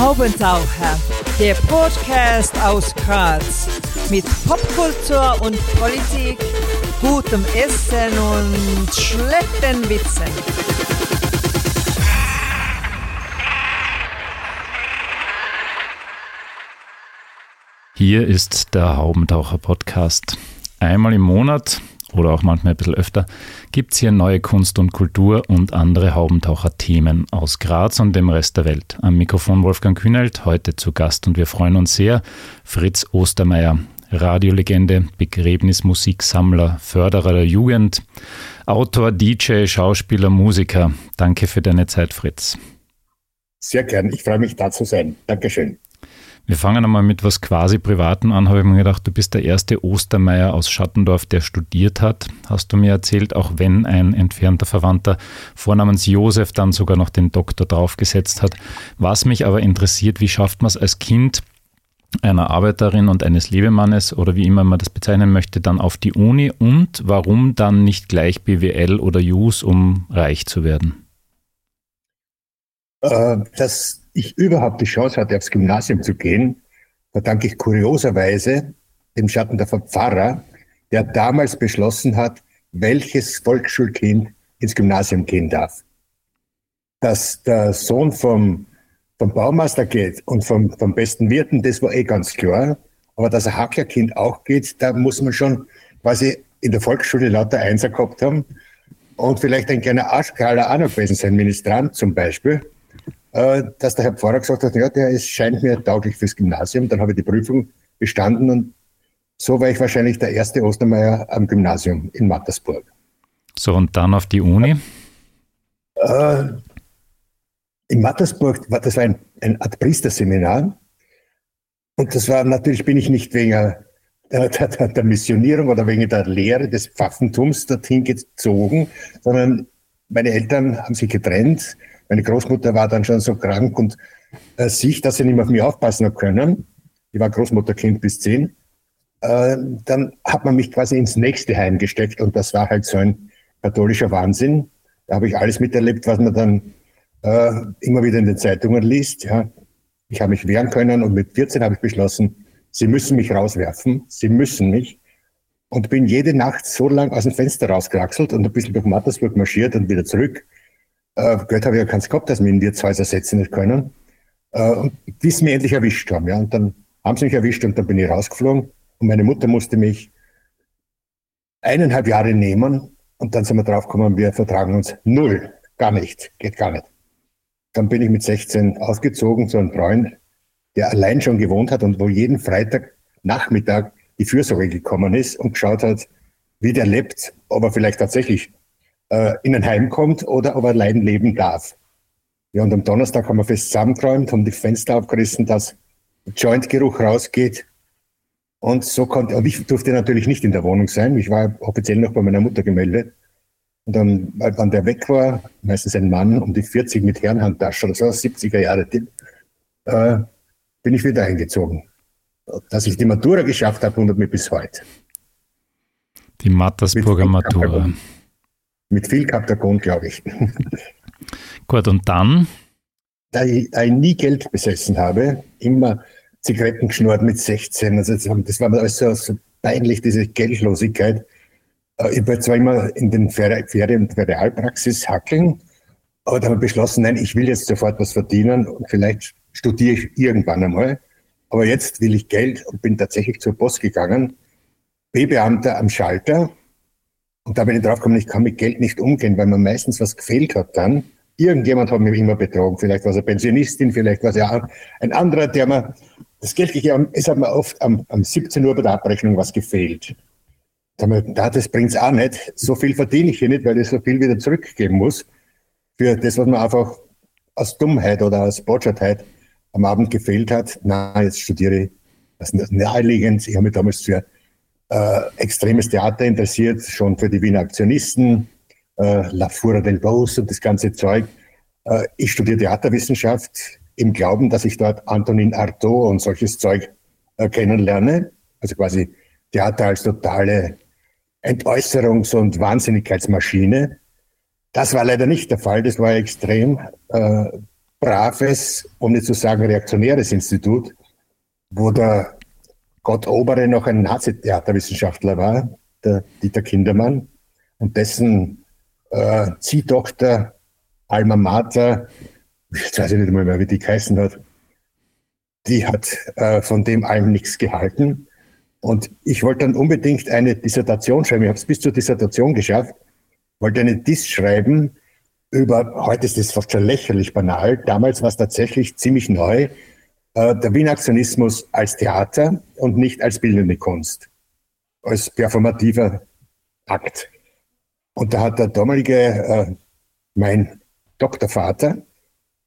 Haubentaucher, der Podcast aus Graz mit Popkultur und Politik, gutem Essen und schlechten Witzen. Hier ist der Haubentaucher Podcast. Einmal im Monat oder auch manchmal ein bisschen öfter, gibt es hier neue Kunst und Kultur und andere Haubentaucher-Themen aus Graz und dem Rest der Welt. Am Mikrofon Wolfgang Kühnelt, heute zu Gast und wir freuen uns sehr. Fritz Ostermeier, Radiolegende, Begräbnismusiksammler, Förderer der Jugend, Autor, DJ, Schauspieler, Musiker. Danke für deine Zeit, Fritz. Sehr gern, ich freue mich da zu sein. Dankeschön. Wir fangen einmal mit was quasi Privaten an. Habe ich mir gedacht, du bist der erste Ostermeier aus Schattendorf, der studiert hat. Hast du mir erzählt, auch wenn ein entfernter Verwandter vornamens Josef dann sogar noch den Doktor draufgesetzt hat. Was mich aber interessiert, wie schafft man es als Kind einer Arbeiterin und eines Lebemannes oder wie immer man das bezeichnen möchte, dann auf die Uni und warum dann nicht gleich BWL oder JUS, um reich zu werden? Äh, das ich überhaupt die Chance hatte, aufs Gymnasium zu gehen, verdanke ich kurioserweise dem Schatten der Pfarrer, der damals beschlossen hat, welches Volksschulkind ins Gymnasium gehen darf. Dass der Sohn vom, vom Baumeister geht und vom, vom besten Wirten, das war eh ganz klar. Aber dass ein Hacklerkind auch geht, da muss man schon quasi in der Volksschule lauter Einser gehabt haben und vielleicht ein kleiner Arschkraler auch noch gewesen sein, Ministrant zum Beispiel. Äh, dass der Herr Pfarrer gesagt hat, ja, der ist, scheint mir tauglich fürs Gymnasium. Dann habe ich die Prüfung bestanden und so war ich wahrscheinlich der erste Ostermeier am Gymnasium in Mattersburg. So, und dann auf die Uni? Äh, in Mattersburg, war, das war ein, ein Art Priesterseminar. Und das war, natürlich bin ich nicht wegen der, der, der Missionierung oder wegen der Lehre des Pfaffentums dorthin gezogen, sondern meine Eltern haben sich getrennt meine Großmutter war dann schon so krank und äh, sich, dass sie nicht mehr auf mich aufpassen hat können. Ich war Großmutterkind bis zehn. Äh, dann hat man mich quasi ins nächste Heim gesteckt und das war halt so ein katholischer Wahnsinn. Da habe ich alles miterlebt, was man dann äh, immer wieder in den Zeitungen liest. Ja. Ich habe mich wehren können und mit 14 habe ich beschlossen, sie müssen mich rauswerfen, sie müssen mich. Und bin jede Nacht so lang aus dem Fenster rausgeraxelt und ein bisschen durch Mattersburg marschiert und wieder zurück äh, Geld habe ich ja keins gehabt, dass wir in Wirtshäuser setzen nicht können. Äh, bis sie mich endlich erwischt haben. Ja. Und dann haben sie mich erwischt und dann bin ich rausgeflogen. Und meine Mutter musste mich eineinhalb Jahre nehmen. Und dann sind wir draufgekommen, wir vertragen uns null. Gar nicht. Geht gar nicht. Dann bin ich mit 16 ausgezogen zu einem Freund, der allein schon gewohnt hat und wo jeden Freitag Nachmittag die Fürsorge gekommen ist und geschaut hat, wie der lebt, ob er vielleicht tatsächlich äh, in ein Heim kommt oder ob er allein leben darf. Ja, und am Donnerstag haben wir fest zusammengeräumt, haben die Fenster aufgerissen, dass Jointgeruch rausgeht. Und so konnte, aber ich durfte natürlich nicht in der Wohnung sein. Ich war offiziell noch bei meiner Mutter gemeldet. Und dann, wann der weg war, meistens ein Mann um die 40 mit Herrenhandtasche oder so, 70er Jahre, äh, bin ich wieder eingezogen. Dass ich die Matura geschafft habe, wundert mich bis heute. Die Mattersburger Matura mit viel Kaptagon, glaube ich. Gut, und dann? Da ich, da ich, nie Geld besessen habe, immer Zigaretten geschnurrt mit 16, also das war mir alles so, so peinlich, diese Geldlosigkeit. Äh, ich war zwar immer in den Ferien- und Realpraxis hackeln, aber da habe ich beschlossen, nein, ich will jetzt sofort was verdienen und vielleicht studiere ich irgendwann einmal. Aber jetzt will ich Geld und bin tatsächlich zur Post gegangen. B-Beamter am Schalter, und da bin ich draufgekommen, ich kann mit Geld nicht umgehen, weil man meistens was gefehlt hat dann. Irgendjemand hat mich immer betrogen. Vielleicht war es eine Pensionistin, vielleicht war es ja ein anderer, der mir das Geld gegeben hat. Es hat mir oft am, am 17 Uhr bei der Abrechnung was gefehlt. Da, da das bringt's auch nicht. So viel verdiene ich hier nicht, weil ich so viel wieder zurückgeben muss. Für das, was mir einfach aus Dummheit oder aus Botschatheit am Abend gefehlt hat. Na, jetzt studiere ich. Das ist naheliegend. Ich habe mich damals für äh, extremes Theater interessiert, schon für die Wiener Aktionisten, äh, La Fura del Bos und das ganze Zeug. Äh, ich studiere Theaterwissenschaft im Glauben, dass ich dort Antonin Artaud und solches Zeug äh, kennenlerne. Also quasi Theater als totale Entäußerungs- und Wahnsinnigkeitsmaschine. Das war leider nicht der Fall. Das war extrem äh, braves, um nicht zu sagen reaktionäres Institut, wo der Gott Obere noch ein Nazi-Theaterwissenschaftler war, der Dieter Kindermann, und dessen äh, Ziehtochter Alma Mater, jetzt weiß ich nicht mehr, wie die geheißen hat, die hat äh, von dem allem nichts gehalten. Und ich wollte dann unbedingt eine Dissertation schreiben. Ich habe es bis zur Dissertation geschafft, wollte eine Diss schreiben über, heute ist das fast schon lächerlich banal, damals war es tatsächlich ziemlich neu, der Wiener Aktionismus als Theater und nicht als bildende Kunst, als performativer Akt. Und da hat der damalige, äh, mein Doktorvater,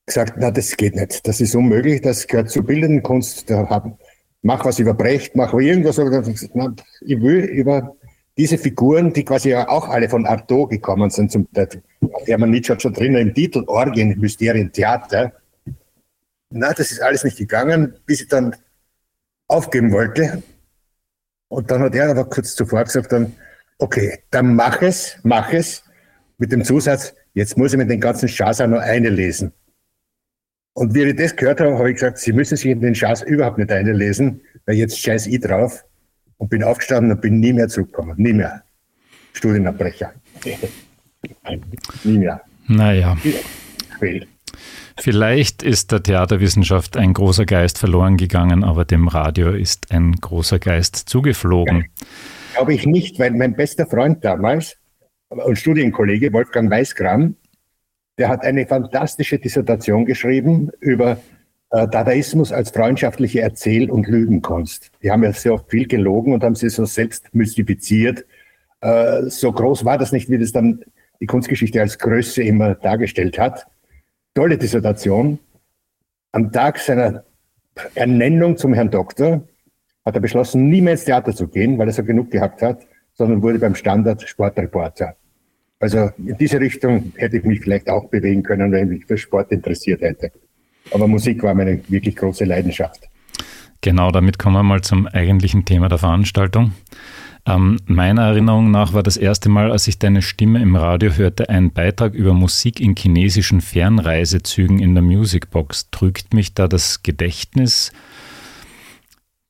gesagt, na, das geht nicht, das ist unmöglich, das gehört zur bildenden Kunst, da haben, mach was über Brecht, mach irgendwas, ich will über diese Figuren, die quasi auch alle von Artaud gekommen sind, zum Hermann Nietzsche hat schon drinnen im Titel Orgien, Mysterien, Theater. Na, das ist alles nicht gegangen, bis ich dann aufgeben wollte. Und dann hat er aber kurz zuvor gesagt dann, okay, dann mach es, mach es, mit dem Zusatz, jetzt muss ich mir den ganzen Schatz auch nur eine lesen. Und wie ich das gehört habe, habe ich gesagt, Sie müssen sich in den Schatz überhaupt nicht einlesen, weil jetzt scheiß ich drauf und bin aufgestanden und bin nie mehr zurückgekommen. Nie mehr. Studienabbrecher. nie mehr. Naja. Vielleicht ist der Theaterwissenschaft ein großer Geist verloren gegangen, aber dem Radio ist ein großer Geist zugeflogen. Glaube ich nicht, weil mein bester Freund damals und Studienkollege Wolfgang Weißgram, der hat eine fantastische Dissertation geschrieben über äh, Dadaismus als freundschaftliche Erzähl- und Lügenkunst. Die haben ja sehr oft viel gelogen und haben sie so selbst mystifiziert. Äh, so groß war das nicht, wie das dann die Kunstgeschichte als Größe immer dargestellt hat. Tolle Dissertation. Am Tag seiner Ernennung zum Herrn Doktor hat er beschlossen, nie mehr ins Theater zu gehen, weil er so genug gehabt hat, sondern wurde beim Standard Sportreporter. Also in diese Richtung hätte ich mich vielleicht auch bewegen können, wenn ich mich für Sport interessiert hätte. Aber Musik war meine wirklich große Leidenschaft. Genau, damit kommen wir mal zum eigentlichen Thema der Veranstaltung. Ähm, meiner Erinnerung nach war das erste Mal, als ich deine Stimme im Radio hörte, ein Beitrag über Musik in chinesischen Fernreisezügen in der Musicbox. Trügt mich da das Gedächtnis?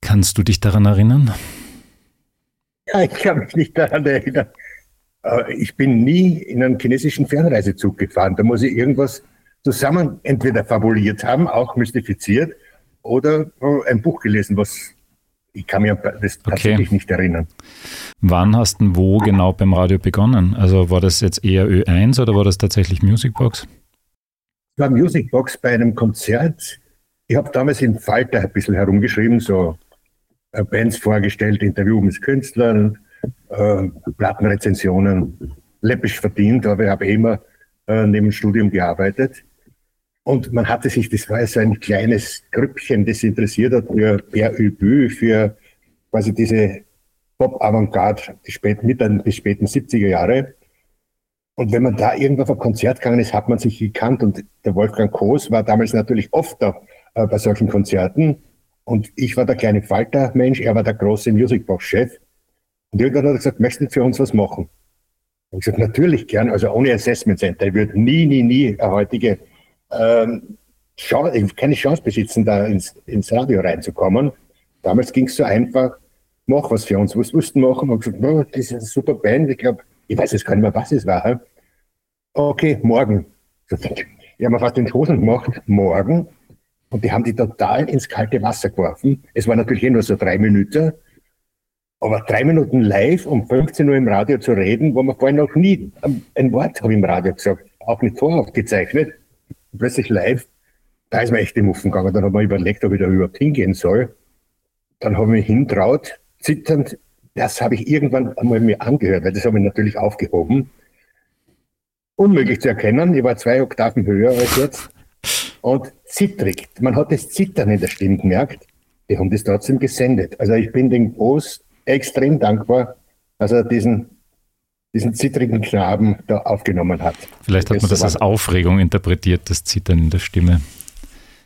Kannst du dich daran erinnern? Ja, ich kann mich nicht daran erinnern. Ich bin nie in einen chinesischen Fernreisezug gefahren. Da muss ich irgendwas zusammen entweder fabuliert haben, auch mystifiziert, oder ein Buch gelesen, was ich kann mir das tatsächlich okay. nicht erinnern. Wann hast du wo genau beim Radio begonnen? Also war das jetzt eher Ö1 oder war das tatsächlich Musicbox? Es war Musicbox bei einem Konzert. Ich habe damals in Falter ein bisschen herumgeschrieben, so äh, Bands vorgestellt, Interview mit Künstlern, äh, Plattenrezensionen, läppisch verdient, aber ich habe immer äh, neben dem Studium gearbeitet. Und man hatte sich, das war so ein kleines Grüppchen, das interessiert hat für Per Übü, für quasi diese Pop-Avantgarde die späten, Mitte bis späten 70er Jahre. Und wenn man da irgendwo auf ein Konzert gegangen ist, hat man sich gekannt. Und der Wolfgang Koos war damals natürlich oft da äh, bei solchen Konzerten. Und ich war der kleine Falter-Mensch, er war der große Musicbox-Chef. Und irgendwann hat er gesagt, möchtest du für uns was machen? Und ich gesagt, natürlich gern, also ohne Assessment Center. Ich würde nie, nie, nie eine heutige ähm, keine Chance besitzen, da ins, ins Radio reinzukommen. Damals ging es so einfach, mach was für uns, was wussten machen. Und gesagt, oh, das ist eine super Band. Ich glaube, ich weiß jetzt gar nicht mehr, was es war. Okay, morgen. Die haben fast den Hosen gemacht, morgen. Und die haben die total ins kalte Wasser geworfen. Es war natürlich eh nur so drei Minuten. Aber drei Minuten live um 15 Uhr im Radio zu reden, wo man vorher noch nie ein Wort habe im Radio gesagt, auch nicht voraufgezeichnet plötzlich live, da ist mir echt die Muffen gegangen. Dann habe ich überlegt, ob ich da überhaupt hingehen soll. Dann habe ich mich hintraut, zitternd. Das habe ich irgendwann einmal mir angehört, weil das habe ich natürlich aufgehoben. Unmöglich zu erkennen. Ich war zwei Oktaven höher als jetzt. Und zittrig. Man hat das Zittern in der Stimme gemerkt. Die haben das trotzdem gesendet. Also ich bin dem Groß extrem dankbar, dass er diesen diesen zittrigen Knaben da aufgenommen hat. Vielleicht hat man das als Aufregung interpretiert, das Zittern in der Stimme.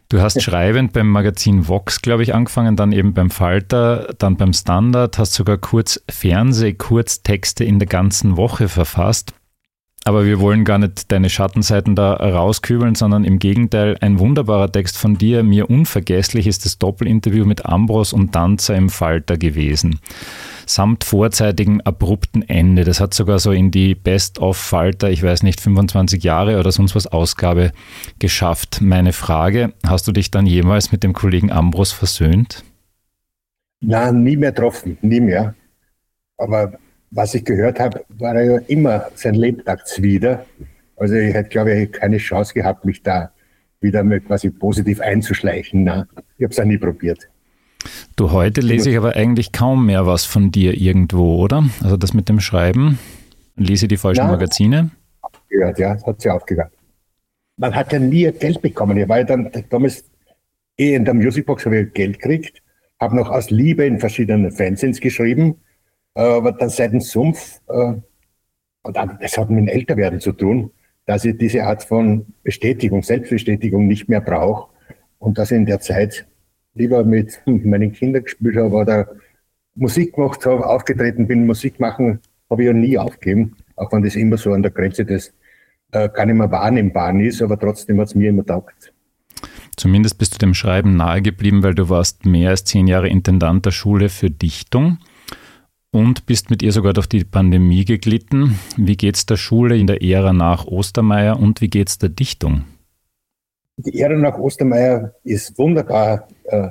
Du hast schreibend beim Magazin Vox, glaube ich, angefangen, dann eben beim Falter, dann beim Standard, hast sogar kurz Fernseh-Kurztexte in der ganzen Woche verfasst. Aber wir wollen gar nicht deine Schattenseiten da rauskübeln, sondern im Gegenteil, ein wunderbarer Text von dir, mir unvergesslich, ist das Doppelinterview mit Ambros und Danzer im Falter gewesen. Samt vorzeitigen abrupten Ende. Das hat sogar so in die Best-of-Falter, ich weiß nicht, 25 Jahre oder sonst was Ausgabe geschafft. Meine Frage, hast du dich dann jemals mit dem Kollegen Ambros versöhnt? Nein, nie mehr getroffen, nie mehr. Aber was ich gehört habe, war er ja immer sein Lebtagswider. Also ich hätte, glaube ich, keine Chance gehabt, mich da wieder mal quasi positiv einzuschleichen. Na, ich habe es auch nie probiert. Du, heute lese ich aber eigentlich kaum mehr was von dir irgendwo, oder? Also das mit dem Schreiben. Lese die falschen ja, Magazine? Gehört, ja, das hat sie aufgehört. Man hat ja nie Geld bekommen. Ich war ja dann damals eh in der Musicbox, habe ich Geld gekriegt, habe noch aus Liebe in verschiedenen Fanzines geschrieben aber dann seit dem Sumpf, äh, und das hat mit dem Älterwerden zu tun, dass ich diese Art von Bestätigung, Selbstbestätigung nicht mehr brauche und dass ich in der Zeit lieber mit meinen Kindern gespielt habe oder Musik gemacht habe, aufgetreten bin. Musik machen habe ich ja nie aufgegeben, auch wenn das immer so an der Grenze des äh, gar nicht mehr wahrnehmbar ist, aber trotzdem hat es mir immer taugt. Zumindest bist du dem Schreiben nahe geblieben, weil du warst mehr als zehn Jahre Intendant der Schule für Dichtung und bist mit ihr sogar durch die Pandemie geglitten. Wie geht es der Schule in der Ära nach Ostermeier und wie geht es der Dichtung? Die Ära nach Ostermeier ist wunderbar äh,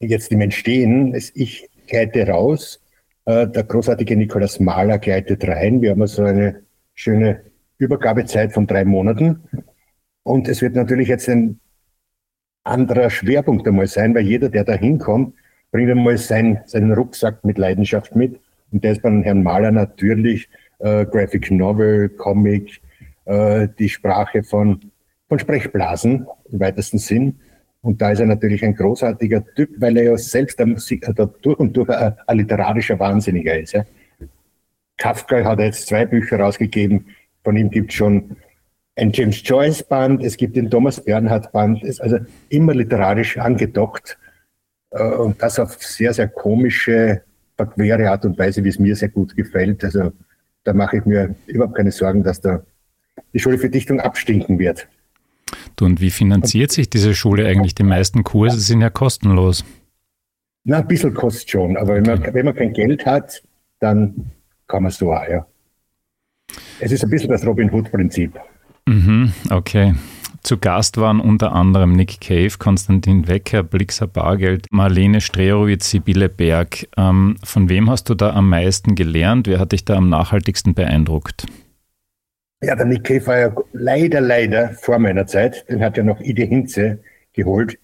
jetzt im Entstehen. Ich gleite raus, äh, der großartige Nikolaus Mahler gleitet rein. Wir haben so also eine schöne Übergabezeit von drei Monaten. Und es wird natürlich jetzt ein anderer Schwerpunkt einmal sein, weil jeder, der da hinkommt, bringt einmal sein, seinen Rucksack mit Leidenschaft mit und der ist beim Herrn Mahler natürlich äh, Graphic Novel, Comic, äh, die Sprache von, von Sprechblasen im weitesten Sinn. Und da ist er natürlich ein großartiger Typ, weil er ja selbst ein Musik, also durch und durch ein, ein literarischer Wahnsinniger ist. Ja. Kafka hat jetzt zwei Bücher rausgegeben. Von ihm gibt es schon ein James Joyce Band, es gibt den Thomas Bernhard Band, ist also immer literarisch angedockt äh, und das auf sehr, sehr komische, verquere Art und Weise, wie es mir sehr gut gefällt. Also da mache ich mir überhaupt keine Sorgen, dass da die Schule für Dichtung abstinken wird. Du, und wie finanziert sich diese Schule eigentlich? Die meisten Kurse sind ja kostenlos. Na, ein bisschen kostet schon, aber wenn man, wenn man kein Geld hat, dann kann man so auch, ja. Es ist ein bisschen das Robin Hood-Prinzip. Mhm, okay. Zu Gast waren unter anderem Nick Cave, Konstantin Wecker, Blixer Bargeld, Marlene Strerowitz, Sibylle Berg. Ähm, von wem hast du da am meisten gelernt? Wer hat dich da am nachhaltigsten beeindruckt? Ja, der Nick Cave war ja leider, leider vor meiner Zeit. Den hat ja noch Ide Hinze geholt.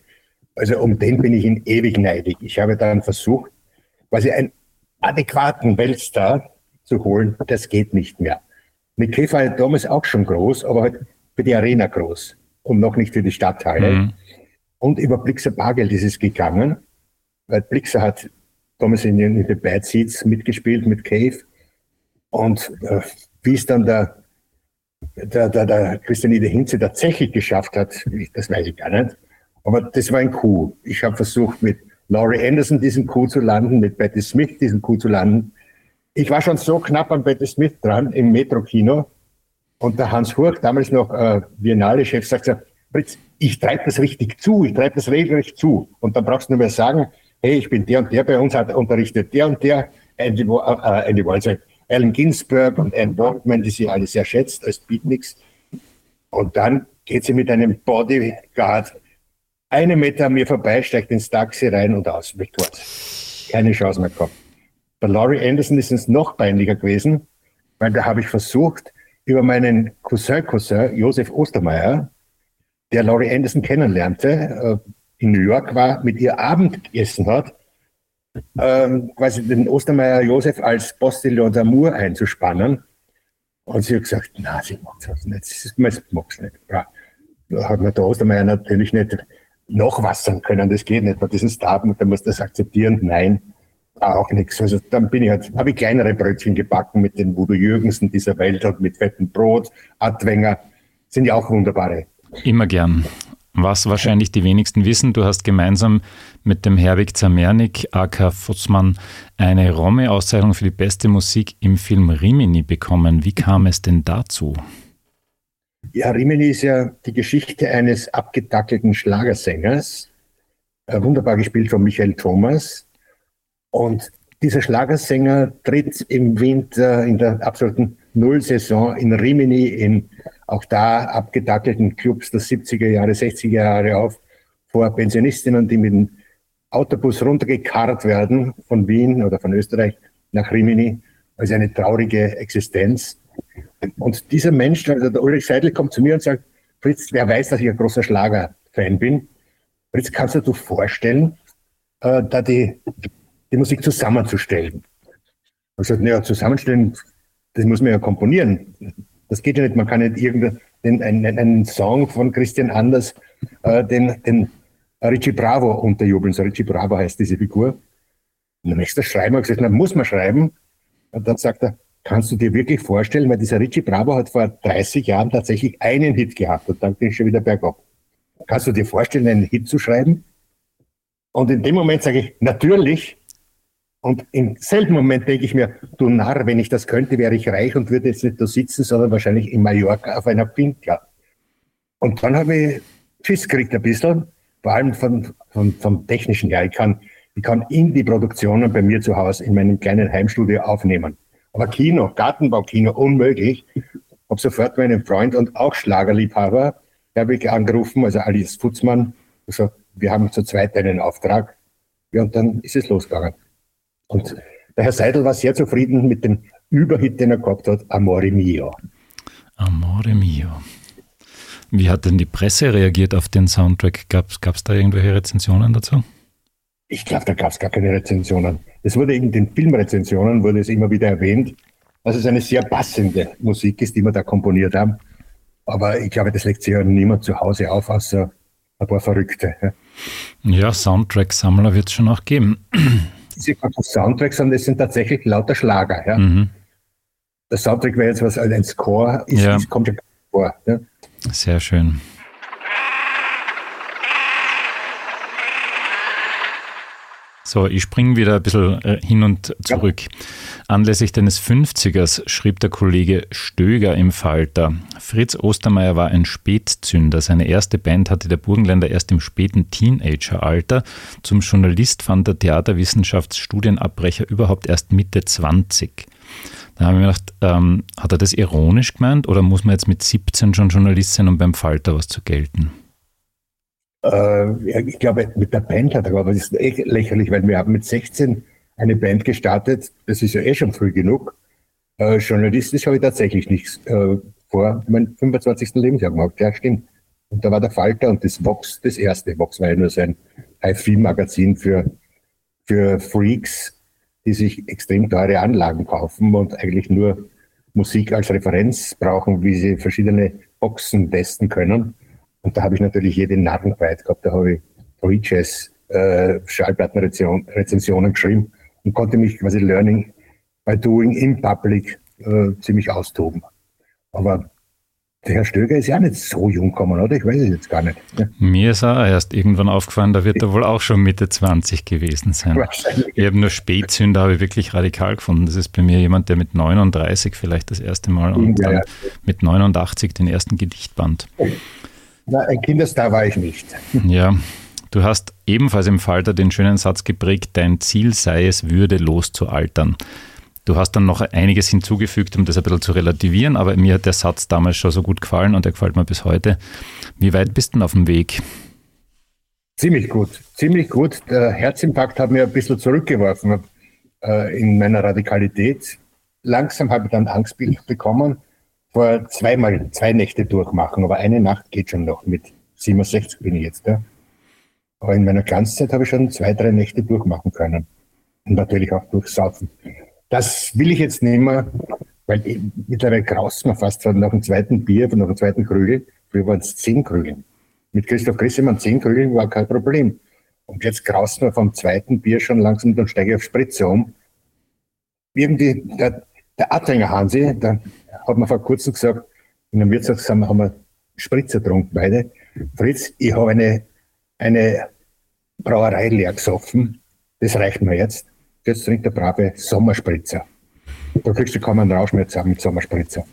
Also um den bin ich in ewig neidig. Ich habe dann versucht, quasi einen adäquaten Weltstar zu holen. Das geht nicht mehr. Nick Cave war ja damals auch schon groß, aber halt für die Arena groß und noch nicht für die Stadtteile. Mhm. Und über Blixer Bargeld ist es gegangen, weil Blixer hat damals in den, in den Bad Seats mitgespielt mit Cave. Und äh, wie es dann der, der, der, der Christianide Hinze tatsächlich geschafft hat, das weiß ich gar nicht. Aber das war ein Coup. Ich habe versucht, mit Laurie Anderson diesen Coup zu landen, mit Betty Smith diesen Coup zu landen. Ich war schon so knapp an Betty Smith dran im Metro-Kino, und der Hans Hurch, damals noch äh, Biennale-Chef, sagt so, Fritz, ich treibe das richtig zu, ich treibe das regelrecht zu. Und dann brauchst du nur mehr sagen, hey, ich bin der und der, bei uns hat unterrichtet der und der, Andy, äh, Andy Walzer, Alan Ginsberg und Anne Borgman, die sie alle sehr schätzt als Beatniks. Und dann geht sie mit einem Bodyguard einen Meter an mir vorbei, steigt ins Taxi rein und aus, weg Keine Chance mehr gehabt. Bei Laurie Anderson ist es noch peinlicher gewesen, weil da habe ich versucht, über meinen Cousin-Cousin Josef Ostermeier, der Laurie Anderson kennenlernte, äh, in New York war, mit ihr Abend gegessen hat, ähm, quasi den Ostermeier Josef als Postillon d'Amour einzuspannen. Und sie hat gesagt, na, sie macht das nicht, sie macht es nicht. Ja. Da hat mir der Ostermeier natürlich nicht nachwassern können, das geht nicht, bei diesen Star, da muss das akzeptieren, nein auch nichts. Also dann bin ich halt, habe ich kleinere Brötchen gebacken mit den Voodoo Jürgensen dieser Welt und mit fettem Brot, Adwenger, sind ja auch wunderbare. Immer gern. Was wahrscheinlich die wenigsten wissen, du hast gemeinsam mit dem Herwig Zamernik, AK Futzmann, eine Romme-Auszeichnung für die beste Musik im Film Rimini bekommen. Wie kam es denn dazu? Ja, Rimini ist ja die Geschichte eines abgetackelten Schlagersängers, äh, wunderbar gespielt von Michael Thomas. Und dieser Schlagersänger tritt im Winter in der absoluten Nullsaison in Rimini in auch da abgedackelten Clubs der 70er Jahre, 60er Jahre auf vor Pensionistinnen, die mit dem Autobus runtergekarrt werden von Wien oder von Österreich nach Rimini. Also eine traurige Existenz. Und dieser Mensch, also der Ulrich Seidel, kommt zu mir und sagt, Fritz, wer weiß, dass ich ein großer Schlager-Fan bin. Fritz, kannst du dir vorstellen, äh, da die, die Musik zusammenzustellen? Gesagt, naja, zusammenstellen, das muss man ja komponieren. Das geht ja nicht, man kann nicht irgendeinen einen, einen Song von Christian Anders, äh, den, den Richie Bravo unterjubeln. So Richie Bravo heißt diese Figur. Und dann möchtest du schreiben, und gesagt, na, muss man schreiben. Und dann sagt er, kannst du dir wirklich vorstellen, weil dieser Richie Bravo hat vor 30 Jahren tatsächlich einen Hit gehabt und dann ging es schon wieder bergab. Kannst du dir vorstellen, einen Hit zu schreiben? Und in dem Moment sage ich, natürlich. Und im selben Moment denke ich mir, du Narr, wenn ich das könnte, wäre ich reich und würde jetzt nicht da sitzen, sondern wahrscheinlich in Mallorca auf einer Pinka. Und dann habe ich Schiss gekriegt ein bisschen, vor allem von, von, vom technischen her. Ich kann, ich kann in die Produktionen bei mir zu Hause in meinem kleinen Heimstudio aufnehmen. Aber Kino, Gartenbaukino, unmöglich. Habe sofort meinen Freund und auch Schlagerliebhaber, habe ich angerufen, also Alice Futzmann, gesagt, wir haben zu zweit einen Auftrag. Ja, und dann ist es losgegangen. Und der Herr Seidel war sehr zufrieden mit dem Überhit, den er gehabt hat, Amore Mio. Amore Mio. Wie hat denn die Presse reagiert auf den Soundtrack? Gab es da irgendwelche Rezensionen dazu? Ich glaube, da gab es gar keine Rezensionen. Es wurde in den Filmrezensionen wurde es immer wieder erwähnt, dass es eine sehr passende Musik ist, die wir da komponiert haben. Aber ich glaube, das legt sich ja niemand zu Hause auf, außer ein paar Verrückte. Ja, ja Soundtrack-Sammler wird es schon auch geben. Diese ganzen Soundtracks, sondern das sind tatsächlich lauter Schlager. Ja. Mhm. Der Soundtrack wäre jetzt was, also ein Score ist, ja. kommt ja vor. Ja. Sehr schön. So, ich springe wieder ein bisschen äh, hin und zurück. Ja. Anlässlich deines 50ers schrieb der Kollege Stöger im Falter, Fritz Ostermeier war ein Spätzünder. Seine erste Band hatte der Burgenländer erst im späten Teenageralter. Zum Journalist fand der Theaterwissenschaftsstudienabbrecher überhaupt erst Mitte 20. Da habe ich mir gedacht, ähm, hat er das ironisch gemeint oder muss man jetzt mit 17 schon Journalist sein, um beim Falter was zu gelten? Äh, ich glaube, mit der Band hat er, aber das ist echt lächerlich, weil wir haben mit 16 eine Band gestartet. Das ist ja eh schon früh genug. Äh, journalistisch habe ich tatsächlich nichts äh, vor meinem 25. Lebensjahr gemacht. Ja, stimmt. Und da war der Falter und das Vox das erste. Vox war ja nur sein High-Film-Magazin für, für Freaks, die sich extrem teure Anlagen kaufen und eigentlich nur Musik als Referenz brauchen, wie sie verschiedene Boxen testen können. Und da habe ich natürlich jede Narrenweit gehabt. Da habe ich Jazz äh, Schallplattenrezensionen geschrieben und konnte mich quasi Learning by Doing in Public äh, ziemlich austoben. Aber der Herr Stöger ist ja nicht so jung gekommen, oder? Ich weiß es jetzt gar nicht. Ja. Mir ist er erst irgendwann aufgefallen, da wird er wohl auch schon Mitte 20 gewesen sein. Ich habe nur Spätzünder, habe ich wirklich radikal gefunden. Das ist bei mir jemand, der mit 39 vielleicht das erste Mal und ja, dann ja. mit 89 den ersten Gedichtband. Na, ein Kinderstar war ich nicht. Ja, du hast ebenfalls im Falter den schönen Satz geprägt, dein Ziel sei es, würdelos zu altern. Du hast dann noch einiges hinzugefügt, um das ein bisschen zu relativieren, aber mir hat der Satz damals schon so gut gefallen und er gefällt mir bis heute. Wie weit bist du denn auf dem Weg? Ziemlich gut, ziemlich gut. Der Herzinfarkt hat mir ein bisschen zurückgeworfen äh, in meiner Radikalität. Langsam habe ich dann Angst bekommen vor zweimal zwei Nächte durchmachen, aber eine Nacht geht schon noch. Mit 67 bin ich jetzt. Ja. Aber in meiner Glanzzeit habe ich schon zwei, drei Nächte durchmachen können. Und natürlich auch durchsaufen. Das will ich jetzt nicht mehr, weil mittlerweile graust man fast von nach dem zweiten Bier, von nach dem zweiten Krügel. Früher waren es zehn Krügel. Mit Christoph Grissemann zehn Krügel war kein Problem. Und jetzt graust man vom zweiten Bier schon langsam, dann steige ich auf Spritze um. Irgendwie, der, der Attinger Hansi, der hat mir vor kurzem gesagt, in einem Wirtshaus haben wir Spritzer getrunken beide. Fritz, ich habe eine, eine Brauerei leer gesoffen. Das reicht mir jetzt. Jetzt trinkt der brave Sommerspritzer. Da kriegst du kaum einen Rausch mehr zusammen mit Sommerspritzer.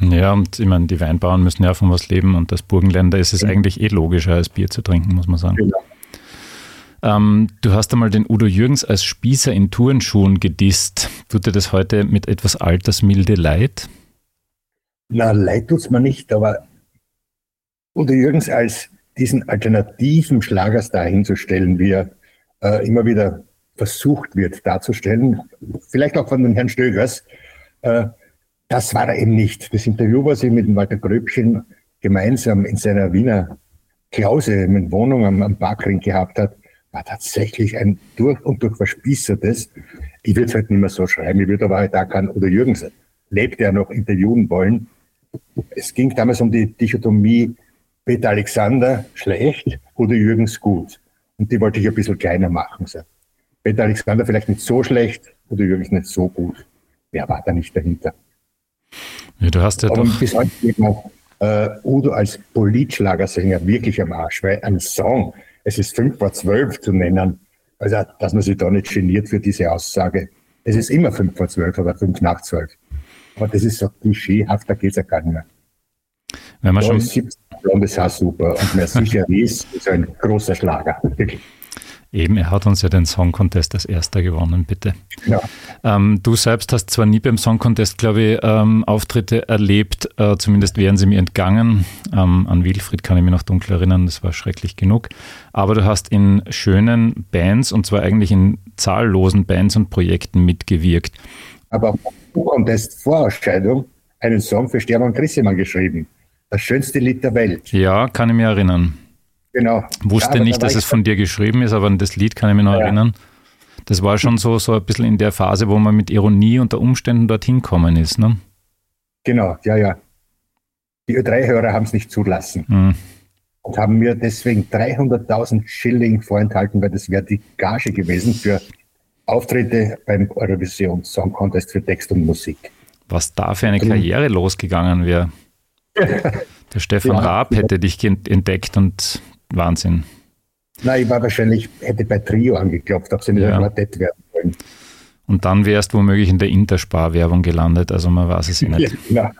Ja, und ich meine, die Weinbauern müssen ja von was leben und als Burgenländer ist es ja. eigentlich eh logischer, als Bier zu trinken, muss man sagen. Genau. Ähm, du hast einmal den Udo Jürgens als Spießer in Turnschuhen gedisst. Tut dir das heute mit etwas Altersmilde leid? Na, leid tut es mir nicht, aber Udo Jürgens als diesen alternativen Schlagerstar hinzustellen, wie er äh, immer wieder versucht wird darzustellen, vielleicht auch von den Herrn Stögers, äh, das war er eben nicht. Das Interview, was ich mit dem Walter Gröbchen gemeinsam in seiner Wiener Klause, in Wohnung am, am Parkring gehabt hat, war tatsächlich ein durch und durch verspießertes. Ich würde es halt nicht mehr so schreiben, ich würde aber auch keinen Udo Jürgens lebt er noch interviewen wollen. Es ging damals um die Dichotomie Peter Alexander schlecht, Udo Jürgens gut. Und die wollte ich ein bisschen kleiner machen. So. Peter Alexander vielleicht nicht so schlecht, Udo Jürgens nicht so gut. Wer war da nicht dahinter? Ja, du hast ja Aber doch. Bis heute man äh, Udo als Politschlagersänger wirklich am Arsch, weil ein Song, es ist fünf vor zwölf zu nennen, also dass man sich da nicht geniert für diese Aussage. Es ist immer fünf vor zwölf oder fünf nach zwölf. Aber das ist so klischeehaft, da geht es ja gar nicht mehr. Wenn man da schon. Ist blondes Haar super und mehr sicher ist, ist ein großer Schlager. Eben, er hat uns ja den Song Contest als erster gewonnen, bitte. Ja. Ähm, du selbst hast zwar nie beim Song Contest, glaube ich, ähm, Auftritte erlebt, äh, zumindest wären sie mir entgangen. Ähm, an Wilfried kann ich mich noch dunkel erinnern, das war schrecklich genug. Aber du hast in schönen Bands und zwar eigentlich in zahllosen Bands und Projekten mitgewirkt. Aber Song Contest Vorausscheidung einen Song für Stefan Grissemann geschrieben. Das schönste Lied der Welt. Ja, kann ich mich erinnern. Genau. Wusste ja, nicht, da dass es von dir geschrieben ist, aber an das Lied kann ich mich noch ja. erinnern. Das war schon so, so ein bisschen in der Phase, wo man mit Ironie unter Umständen dorthin kommen ist, ne? Genau, ja, ja. Die Ö3-Hörer haben es nicht zulassen. Mhm. Und haben mir deswegen 300.000 Schilling vorenthalten, weil das wäre die Gage gewesen für Auftritte beim Eurovision Song Contest für Text und Musik. Was da für eine Karriere losgegangen wäre. Der Stefan ja. Raab hätte dich entdeckt und Wahnsinn. Nein, ich war wahrscheinlich, hätte bei Trio angeklopft, ob sie nicht ja. ein Quartett werden wollen. Und dann wärst du womöglich in der Interspar-Werbung gelandet, also man weiß es nicht. Ja,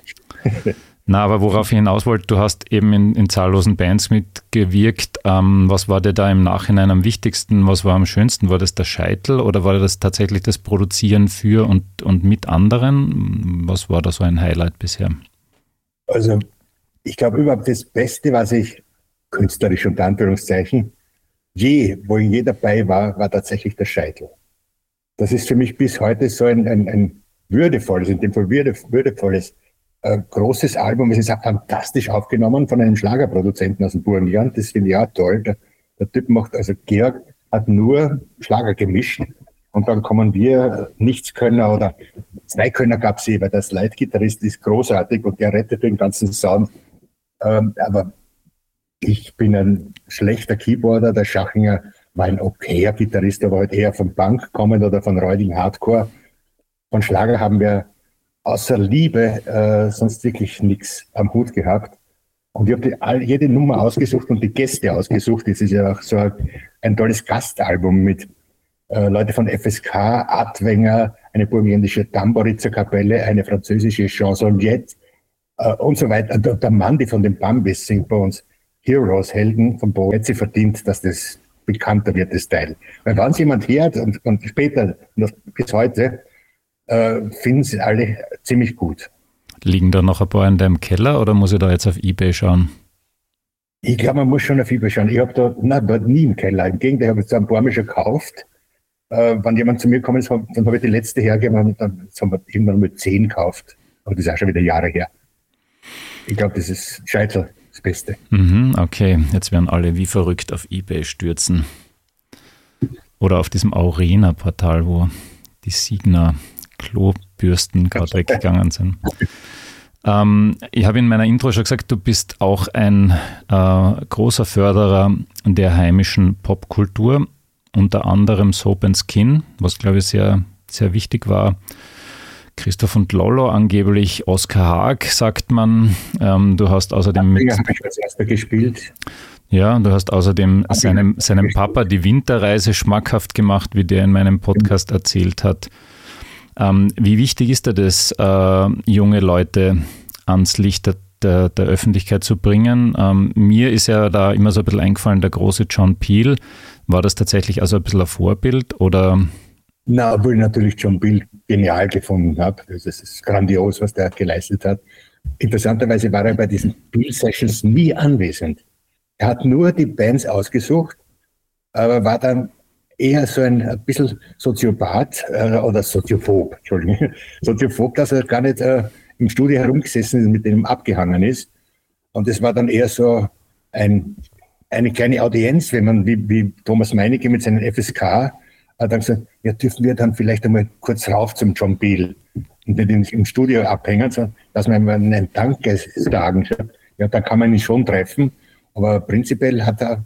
Na, aber worauf ich hinaus wollte, du hast eben in, in zahllosen Bands mitgewirkt. Ähm, was war dir da im Nachhinein am wichtigsten? Was war am schönsten? War das der Scheitel oder war das tatsächlich das Produzieren für und, und mit anderen? Was war da so ein Highlight bisher? Also, ich glaube überhaupt das Beste, was ich künstlerisch unter Anführungszeichen, je, wo je dabei war, war tatsächlich der Scheitel. Das ist für mich bis heute so ein, ein, ein würdevolles, in dem Fall würde, würdevolles, äh, großes Album. Es ist auch fantastisch aufgenommen von einem Schlagerproduzenten aus dem Burgenland. Das finde ich auch toll. Der, der Typ macht, also Georg hat nur Schlager gemischt. Und dann kommen wir Nichtskönner oder Zweikönner gab es eh, weil das Leitgitarrist ist großartig und der rettet den ganzen Sound. Ähm, aber ich bin ein schlechter Keyboarder, der Schachinger war ein okayer Gitarrist, aber halt eher von Punk kommend oder von räudigen Hardcore. Von Schlager haben wir außer Liebe äh, sonst wirklich nichts am Hut gehabt. Und ich habe jede Nummer ausgesucht und die Gäste ausgesucht. Es ist ja auch so ein tolles Gastalbum mit äh, Leute von FSK, Adwenger, eine burgenländische Tamboritzer Kapelle, eine französische Chansonniette äh, und so weiter. Der, der Mann, von den Bambis singt bei uns. Heroes, Helden von Bo, hätte sie verdient, dass das bekannter wird, das Teil. Weil wenn es jemand hört und, und später, bis heute, äh, finden sie alle ziemlich gut. Liegen da noch ein paar in deinem Keller oder muss ich da jetzt auf Ebay schauen? Ich glaube, man muss schon auf Ebay schauen. Ich habe da, nein, nie im Keller. Im Gegenteil, ich habe jetzt ein paar Mal schon gekauft. Äh, wenn jemand zu mir kommt, ist, dann habe ich die letzte hergegeben und dann haben wir irgendwann mit zehn gekauft. Aber das ist auch schon wieder Jahre her. Ich glaube, das ist Scheitel das Beste. Mhm, okay, jetzt werden alle wie verrückt auf Ebay stürzen. Oder auf diesem Aurena-Portal, wo die Signa Klobürsten gerade weggegangen sind. Ähm, ich habe in meiner Intro schon gesagt, du bist auch ein äh, großer Förderer der heimischen Popkultur, unter anderem Soap and Skin, was glaube ich sehr, sehr wichtig war Christoph und Lollo angeblich, Oskar Haag, sagt man. Ähm, du hast außerdem mit. ich als erster gespielt. Ja, du hast außerdem seinem, seinem Papa die Winterreise schmackhaft gemacht, wie der in meinem Podcast erzählt hat. Ähm, wie wichtig ist dir das, äh, junge Leute ans Licht der, der, der Öffentlichkeit zu bringen. Ähm, mir ist ja da immer so ein bisschen eingefallen, der große John Peel. War das tatsächlich also ein bisschen ein Vorbild oder? Na, obwohl ich natürlich John Peel genial gefunden habe. Das ist grandios, was der geleistet hat. Interessanterweise war er bei diesen Peel Sessions nie anwesend. Er hat nur die Bands ausgesucht, aber war dann eher so ein, ein bisschen Soziopath äh, oder Soziophob, Entschuldigung, Soziophob, dass er gar nicht äh, im Studio herumgesessen ist, mit dem abgehangen ist. Und es war dann eher so ein, eine kleine Audienz, wenn man wie, wie Thomas Meinecke mit seinen FSK hat dann gesagt, ja, dürfen wir dann vielleicht einmal kurz rauf zum John Beal und nicht im Studio abhängen, sondern dass man einen Danke sagen. Ja, da kann man ihn schon treffen, aber prinzipiell hat er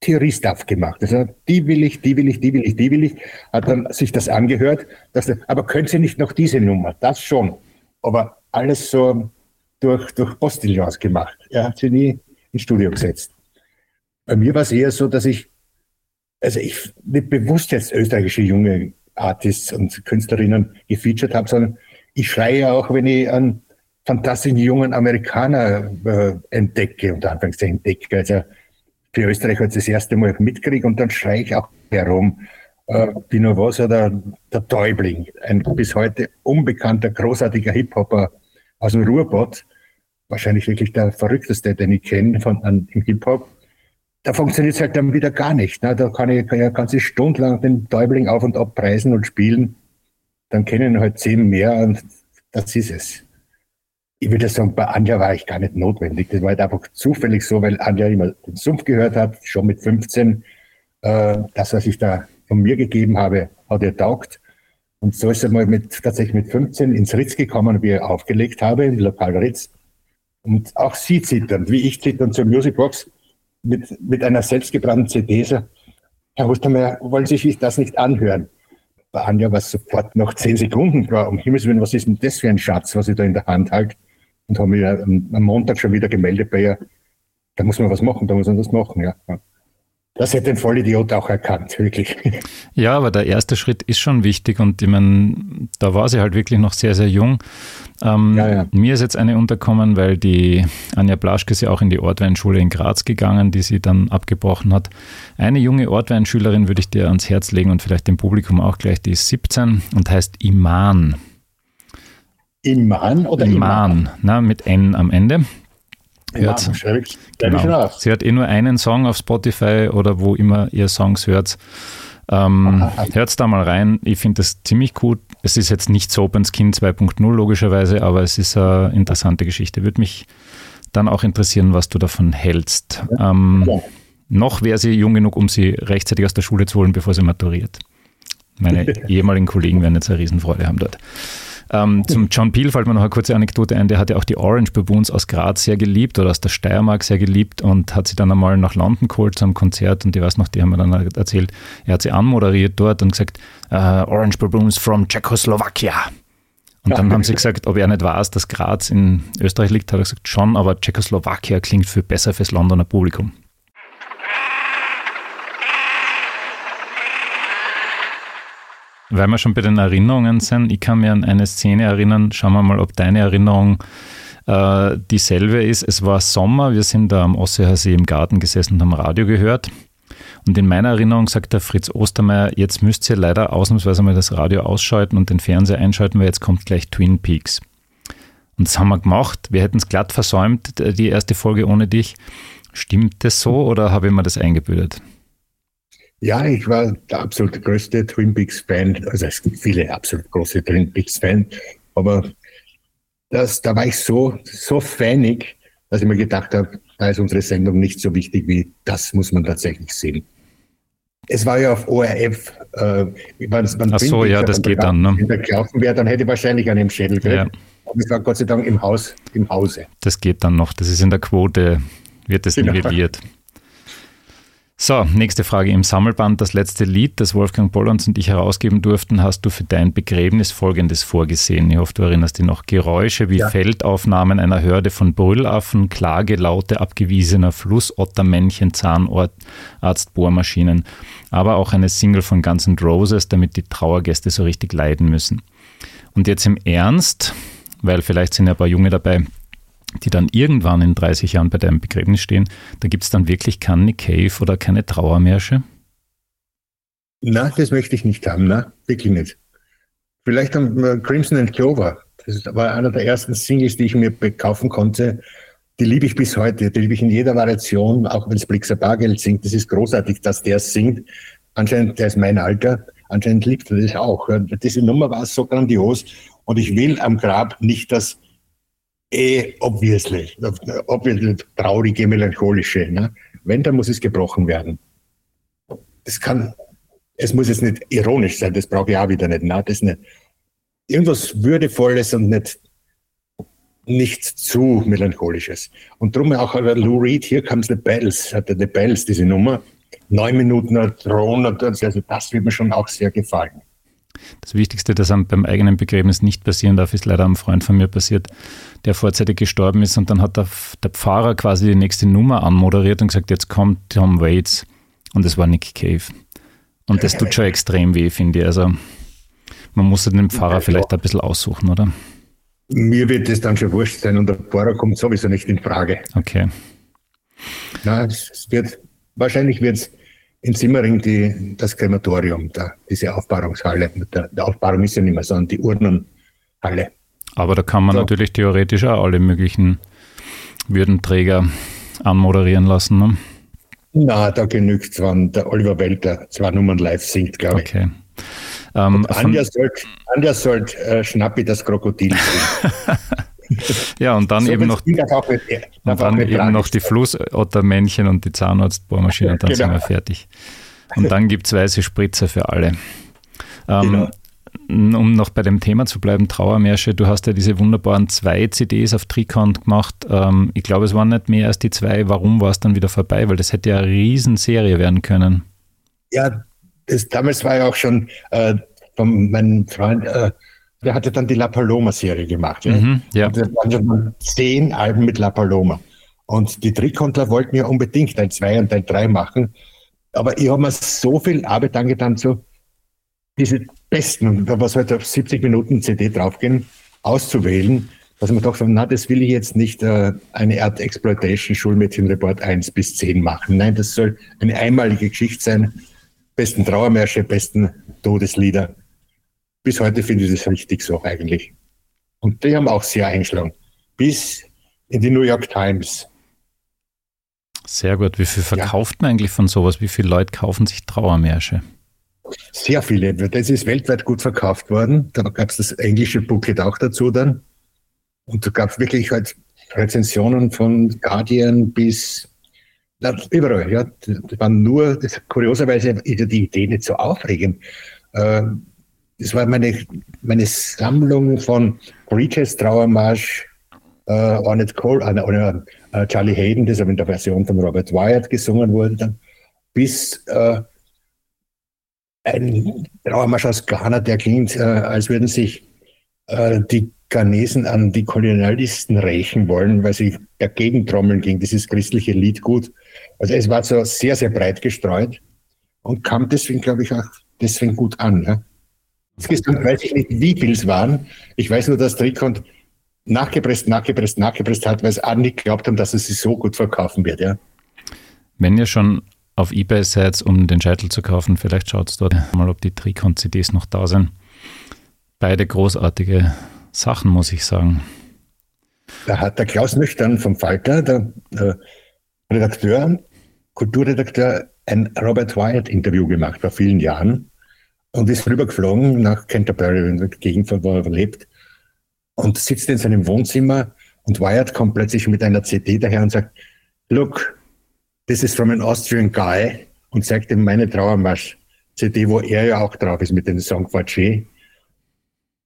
Theorie-Stuff gemacht. Also die will ich, die will ich, die will ich, die will ich. Hat dann sich das angehört. Dass, er, aber können Sie nicht noch diese Nummer? Das schon. Aber alles so durch, durch Postillons gemacht. Er hat sie nie ins Studio gesetzt. Bei mir war es eher so, dass ich, also ich nicht bewusst jetzt österreichische junge Artists und Künstlerinnen gefeatured habe, sondern ich schreie ja auch, wenn ich einen fantastischen jungen Amerikaner äh, entdecke, unter Anführungszeichen entdecke. Also für Österreich hat das erste Mal mitkriege und dann schreie ich auch herum. Äh, Pino Was oder der Täubling, ein bis heute unbekannter, großartiger Hip-Hopper aus dem Ruhrbott, wahrscheinlich wirklich der verrückteste, den ich kenne von, an, im Hip-Hop. Da funktioniert es halt dann wieder gar nicht. Ne? Da kann ich, kann ich ganze stundenlang den Täubling auf und ab preisen und spielen. Dann kennen halt zehn mehr und das ist es ich würde sagen, bei Anja war ich gar nicht notwendig. Das war halt einfach zufällig so, weil Anja immer den Sumpf gehört hat, schon mit 15. Äh, das, was ich da von mir gegeben habe, hat ihr taugt. Und so ist er mal mit, tatsächlich mit 15 ins Ritz gekommen, wie ich aufgelegt habe, im Lokal Ritz. Und auch sie zitternd, wie ich zitternd zur Musicbox, mit, mit einer selbstgebrannten CD, so, Herr Ostermeier, wollen Sie sich das nicht anhören? Bei Anja war es sofort noch zehn Sekunden. Um Himmels Willen, was ist denn das für ein Schatz, was ich da in der Hand halte? Und habe mich am Montag schon wieder gemeldet bei ihr. Da muss man was machen, da muss man was machen, ja. Das hätte ein Vollidiot auch erkannt, wirklich. Ja, aber der erste Schritt ist schon wichtig und ich meine, da war sie halt wirklich noch sehr, sehr jung. Ähm, ja, ja. Mir ist jetzt eine unterkommen, weil die Anja Blaschke ist ja auch in die Ortweinschule in Graz gegangen, die sie dann abgebrochen hat. Eine junge Ortweinschülerin würde ich dir ans Herz legen und vielleicht dem Publikum auch gleich, die ist 17 und heißt Iman. Iman oder Iman? Iman, na, mit N am Ende. Hört, genau. Sie hat eh nur einen Song auf Spotify oder wo immer ihr Songs hört. Ähm, hört da mal rein. Ich finde das ziemlich gut. Es ist jetzt nicht so Open Skin 2.0 logischerweise, aber es ist eine interessante Geschichte. Würde mich dann auch interessieren, was du davon hältst. Ähm, ja. Noch wäre sie jung genug, um sie rechtzeitig aus der Schule zu holen, bevor sie maturiert. Meine ehemaligen Kollegen werden jetzt eine Riesenfreude haben dort. Ähm, zum John Peel fällt mir noch eine kurze Anekdote ein. Der hat ja auch die Orange Baboons aus Graz sehr geliebt oder aus der Steiermark sehr geliebt und hat sie dann einmal nach London geholt zu einem Konzert und ich weiß noch, die haben mir dann erzählt, er hat sie anmoderiert dort und gesagt, uh, Orange Baboons from Czechoslovakia. Und dann haben sie gesagt, ob er nicht weiß, dass Graz in Österreich liegt, hat er gesagt, schon, aber Tschechoslowakien klingt viel besser fürs Londoner Publikum. Weil wir schon bei den Erinnerungen sind, ich kann mir an eine Szene erinnern, schauen wir mal, ob deine Erinnerung äh, dieselbe ist. Es war Sommer, wir sind da am Osseer See im Garten gesessen und haben Radio gehört. Und in meiner Erinnerung sagt der Fritz Ostermeier, jetzt müsst ihr leider ausnahmsweise mal das Radio ausschalten und den Fernseher einschalten, weil jetzt kommt gleich Twin Peaks. Und das haben wir gemacht. Wir hätten es glatt versäumt, die erste Folge ohne dich. Stimmt das so oder habe ich mir das eingebildet? Ja, ich war der absolut größte Twin Peaks Fan. Also es gibt viele absolut große Twin Peaks Fans, aber das, da war ich so, so fanig, dass ich mir gedacht habe, da ist unsere Sendung nicht so wichtig wie das muss man tatsächlich sehen. Es war ja auf ORF. Äh, man, man Ach so, ja, das geht dann. Ne? Wenn der gelaufen wäre, dann hätte ich wahrscheinlich an dem Schädel gekriegt. Ja. Aber es war Gott sei Dank im Haus, im Hause. Das geht dann noch. Das ist in der Quote, wird das genau. nivelliert. So, nächste Frage. Im Sammelband Das letzte Lied, das Wolfgang Bollons und ich herausgeben durften, hast du für dein Begräbnis Folgendes vorgesehen. Ich hoffe, du erinnerst dich noch. Geräusche wie ja. Feldaufnahmen einer Hörde von Brüllaffen, Klagelaute abgewiesener Flussottermännchen, Zahnarzt, Bohrmaschinen, aber auch eine Single von Guns N' Roses, damit die Trauergäste so richtig leiden müssen. Und jetzt im Ernst, weil vielleicht sind ja ein paar Junge dabei, die dann irgendwann in 30 Jahren bei deinem Begräbnis stehen. Da gibt es dann wirklich keine Cave oder keine Trauermärsche? Na, das möchte ich nicht haben, na, wirklich nicht. Vielleicht am äh, Crimson and Clover. Das war einer der ersten Singles, die ich mir kaufen konnte. Die liebe ich bis heute. Die liebe ich in jeder Variation, auch wenn es Blixer Bargeld singt. Das ist großartig, dass der singt. Anscheinend, der ist mein Alter. Anscheinend liebt er das auch. Diese Nummer war so grandios. Und ich will am Grab nicht das eh obviously, obviously traurige, melancholische. Ne? Wenn, dann muss es gebrochen werden. Das kann, es muss jetzt nicht ironisch sein, das brauche ich auch wieder nicht. Ne? Das nicht. Irgendwas Würdevolles und nicht, nicht zu melancholisches. Und darum auch Lou Reed, hier comes the bells, hatte the bells, diese Nummer. Neun Minuten Thron, also das wird mir schon auch sehr gefallen. Das Wichtigste, das beim eigenen Begräbnis nicht passieren darf, ist leider einem Freund von mir passiert, der vorzeitig gestorben ist und dann hat der, der Pfarrer quasi die nächste Nummer anmoderiert und gesagt, jetzt kommt Tom Waits und es war Nick Cave. Und das tut schon extrem weh, finde ich. Also man muss den Pfarrer vielleicht ein bisschen aussuchen, oder? Mir wird es dann schon wurscht sein und der Pfarrer kommt sowieso nicht in Frage. Okay. Na, es wird, wahrscheinlich wird es in Simmering die, das Krematorium, da, diese Aufbahrungshalle. Der, der Aufbahrung ist ja nicht mehr, sondern die Urnenhalle. Aber da kann man so. natürlich theoretisch auch alle möglichen Würdenträger anmoderieren lassen. Ne? Na, da genügt es, wenn der Oliver Welter zwei Nummern live singt, glaube ich. Okay. Ähm, Anja sollte sollt, äh, Schnappi das Krokodil singen. ja, und dann so eben noch, und dann eben noch die Flussottermännchen und die Zahnarztbohrmaschine und dann genau. sind wir fertig. Und dann gibt es weiße Spritzer für alle. Ähm, genau um noch bei dem Thema zu bleiben, Trauermärsche, du hast ja diese wunderbaren zwei CDs auf Tricount gemacht. Ähm, ich glaube, es waren nicht mehr als die zwei. Warum war es dann wieder vorbei? Weil das hätte ja eine Riesenserie werden können. Ja, das, damals war ja auch schon äh, von meinem Freund, äh, der hatte dann die La Paloma-Serie gemacht. Ja? Mhm, ja. Und das waren schon zehn Alben mit La Paloma. Und die Trikontler wollten ja unbedingt ein 2 und ein 3 machen. Aber ich habe mir so viel Arbeit angetan, so diese besten, da was halt auf 70 Minuten CD draufgehen, auszuwählen, dass man doch sagt, na, das will ich jetzt nicht äh, eine Art Exploitation Schulmädchenreport 1 bis 10 machen. Nein, das soll eine einmalige Geschichte sein. Besten Trauermärsche, besten Todeslieder. Bis heute finde ich das richtig so eigentlich. Und die haben auch sehr eingeschlagen. Bis in die New York Times. Sehr gut. Wie viel verkauft ja. man eigentlich von sowas? Wie viele Leute kaufen sich Trauermärsche? Sehr viele. Das ist weltweit gut verkauft worden. Da gab es das englische Booklet auch dazu dann. Und da gab es wirklich halt Rezensionen von Guardian bis na, überall. Ja. Das waren nur, das, kurioserweise ist die Idee nicht so aufregend. Äh, das war meine, meine Sammlung von Breaches Trauermarsch, äh, Ornette Cole, äh, äh, Charlie Hayden, das aber in der Version von Robert Wyatt gesungen wurde, dann, bis äh, ein Trauermarsch aus Ghana, der klingt, äh, als würden sich äh, die Ghanesen an die Kolonialisten rächen wollen, weil sie dagegen trommeln gegen dieses christliche Liedgut. Also es war so sehr, sehr breit gestreut und kam deswegen, glaube ich, auch deswegen gut an. Ja. Insgesamt weiß ich nicht, wie viel es waren. Ich weiß nur, dass Trikont nachgepresst, nachgepresst, nachgepresst hat, weil es alle nicht geglaubt haben, dass es sich so gut verkaufen wird. Ja. Wenn ihr schon auf Ebay seid, um den Scheitel zu kaufen. Vielleicht schaut es dort mal, ob die Tricon-CDs noch da sind. Beide großartige Sachen, muss ich sagen. Da hat der Klaus Nüchtern vom Falter, der, der Redakteur, Kulturredakteur, ein Robert Wyatt-Interview gemacht vor vielen Jahren und ist rübergeflogen nach Canterbury, in der Gegend, wo er lebt, und sitzt in seinem Wohnzimmer und Wyatt kommt plötzlich mit einer CD daher und sagt, look, This is from an Austrian guy und zeigt ihm meine Trauermarsch-CD, wo er ja auch drauf ist mit dem Song Faché.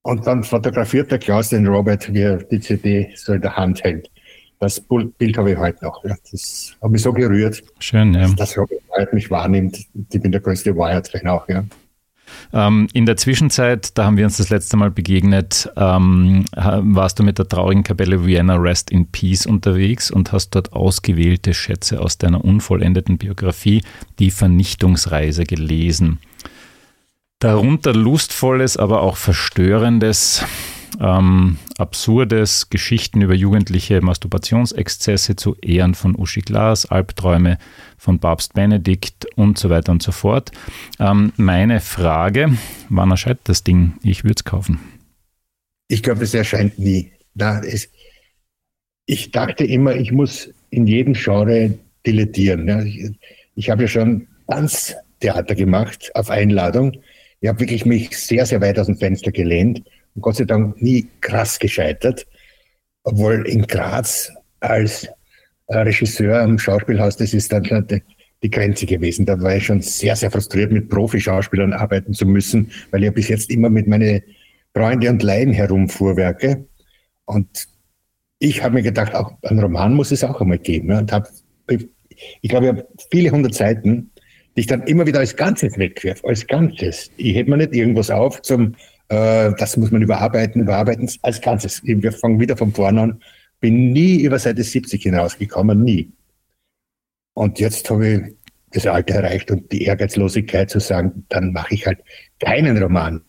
Und dann fotografiert der Klaus den Robert, wie er die CD so in der Hand hält. Das Bild habe ich heute noch. Ja. Das hat mich so gerührt, Schön, ja. dass Robert Wyatt mich wahrnimmt. Ich bin der größte Wyatt-Fan auch. Ja. Ähm, in der Zwischenzeit, da haben wir uns das letzte Mal begegnet, ähm, warst du mit der traurigen Kapelle Vienna Rest in Peace unterwegs und hast dort ausgewählte Schätze aus deiner unvollendeten Biografie, die Vernichtungsreise, gelesen. Darunter lustvolles, aber auch verstörendes. Ähm, Absurdes, Geschichten über jugendliche Masturbationsexzesse zu Ehren von Uschi Glas, Albträume von Papst Benedikt und so weiter und so fort. Ähm, meine Frage, wann erscheint das Ding? Ich würde es kaufen. Ich glaube, es erscheint nie. Na, es, ich dachte immer, ich muss in jedem Genre dilettieren. Ja. Ich, ich habe ja schon Tanztheater gemacht auf Einladung. Ich habe wirklich mich sehr, sehr weit aus dem Fenster gelehnt Gott sei Dank nie krass gescheitert. Obwohl in Graz als äh, Regisseur am Schauspielhaus, das ist dann die, Grenze gewesen. Da war ich schon sehr, sehr frustriert, mit Profi-Schauspielern arbeiten zu müssen, weil ich bis jetzt immer mit meinen Freunde und Laien herumfuhrwerke. Und ich habe mir gedacht, auch einen Roman muss es auch einmal geben. Und hab, ich glaube, ich habe viele hundert Seiten, die ich dann immer wieder als Ganzes wegwerfe, als Ganzes. Ich hebe mir nicht irgendwas auf zum, äh, das muss man überarbeiten, überarbeiten, als Ganzes. Wir fangen wieder von vorne an. Bin nie über Seite 70 hinausgekommen, nie. Und jetzt habe ich das Alter erreicht und die Ehrgeizlosigkeit zu sagen, dann mache ich halt keinen Roman.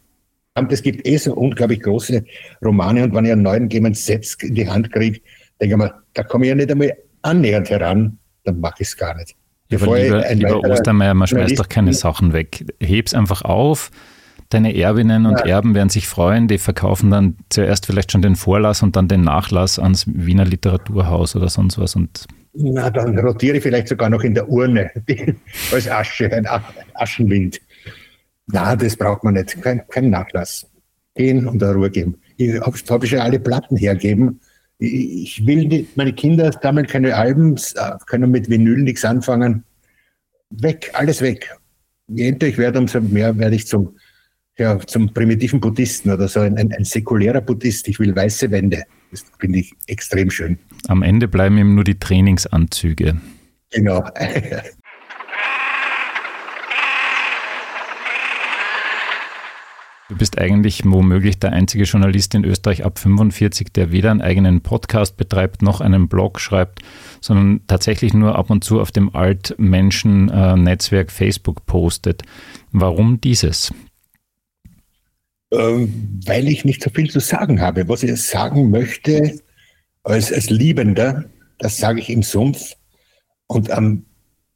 Und es gibt eh so unglaublich große Romane und wenn ich einen neuen Game Set in die Hand kriege, denke ich mir, da komme ich ja nicht einmal annähernd heran, dann mache ich es gar nicht. Aber lieber, lieber Ostermeier, man schmeißt doch keine Sachen weg. Heb's einfach auf. Deine Erbinnen und ja. Erben werden sich freuen. Die verkaufen dann zuerst vielleicht schon den Vorlass und dann den Nachlass ans Wiener Literaturhaus oder sonst was. Und Na, dann rotiere ich vielleicht sogar noch in der Urne als Asche, ein Aschenwind. Na, das braucht man nicht. Kein, kein Nachlass. Gehen und der Ruhe geben. Ich habe hab schon alle Platten hergeben ich will nicht, meine Kinder sammeln keine Alben, äh, können mit Vinyl nichts anfangen. Weg, alles weg. Je älter ich werde, umso mehr werde ich zum, ja, zum primitiven Buddhisten oder so ein, ein, ein säkulärer Buddhist. Ich will weiße Wände. Das finde ich extrem schön. Am Ende bleiben ihm nur die Trainingsanzüge. Genau. Du bist eigentlich womöglich der einzige Journalist in Österreich ab 45, der weder einen eigenen Podcast betreibt noch einen Blog schreibt, sondern tatsächlich nur ab und zu auf dem Altmenschen-Netzwerk Facebook postet. Warum dieses? Ähm, weil ich nicht so viel zu sagen habe. Was ich sagen möchte als, als Liebender, das sage ich im Sumpf. Und am